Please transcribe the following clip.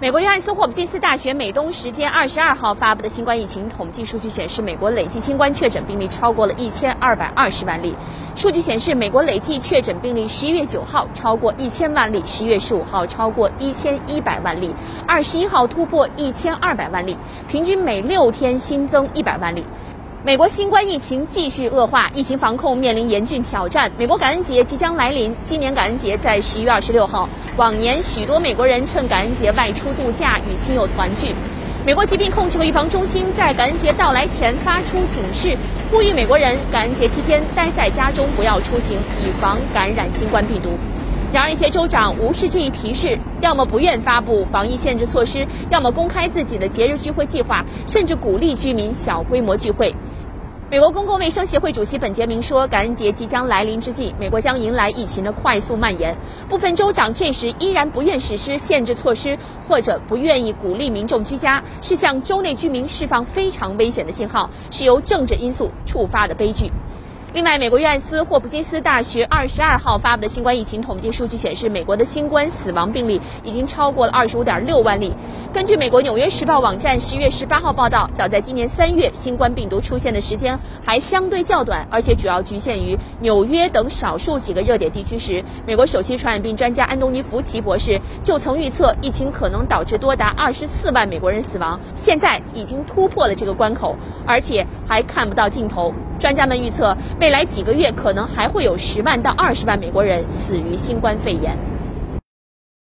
美国约翰斯霍普金斯大学美东时间二十二号发布的新冠疫情统计数据显示，美国累计新冠确诊病例超过了一千二百二十万例。数据显示，美国累计确诊病例十一月九号超过一千万例，十一月十五号超过一千一百万例，二十一号突破一千二百万例，平均每六天新增一百万例。美国新冠疫情继续恶化，疫情防控面临严峻挑战。美国感恩节即将来临，今年感恩节在十一月二十六号。往年许多美国人趁感恩节外出度假，与亲友团聚。美国疾病控制和预防中心在感恩节到来前发出警示，呼吁美国人感恩节期间待在家中，不要出行，以防感染新冠病毒。然而，一些州长无视这一提示，要么不愿发布防疫限制措施，要么公开自己的节日聚会计划，甚至鼓励居民小规模聚会。美国公共卫生协会主席本杰明说：“感恩节即将来临之际，美国将迎来疫情的快速蔓延。部分州长这时依然不愿实施限制措施，或者不愿意鼓励民众居家，是向州内居民释放非常危险的信号，是由政治因素触发的悲剧。”另外，美国约翰斯霍普金斯大学二十二号发布的新冠疫情统计数据显示，美国的新冠死亡病例已经超过了二十五点六万例。根据美国《纽约时报》网站十月十八号报道，早在今年三月，新冠病毒出现的时间还相对较短，而且主要局限于纽约等少数几个热点地区时，美国首席传染病专家安东尼·福奇博士就曾预测，疫情可能导致多达二十四万美国人死亡。现在已经突破了这个关口，而且还看不到尽头。专家们预测，未未来几个月可能还会有十万到二十万美国人死于新冠肺炎。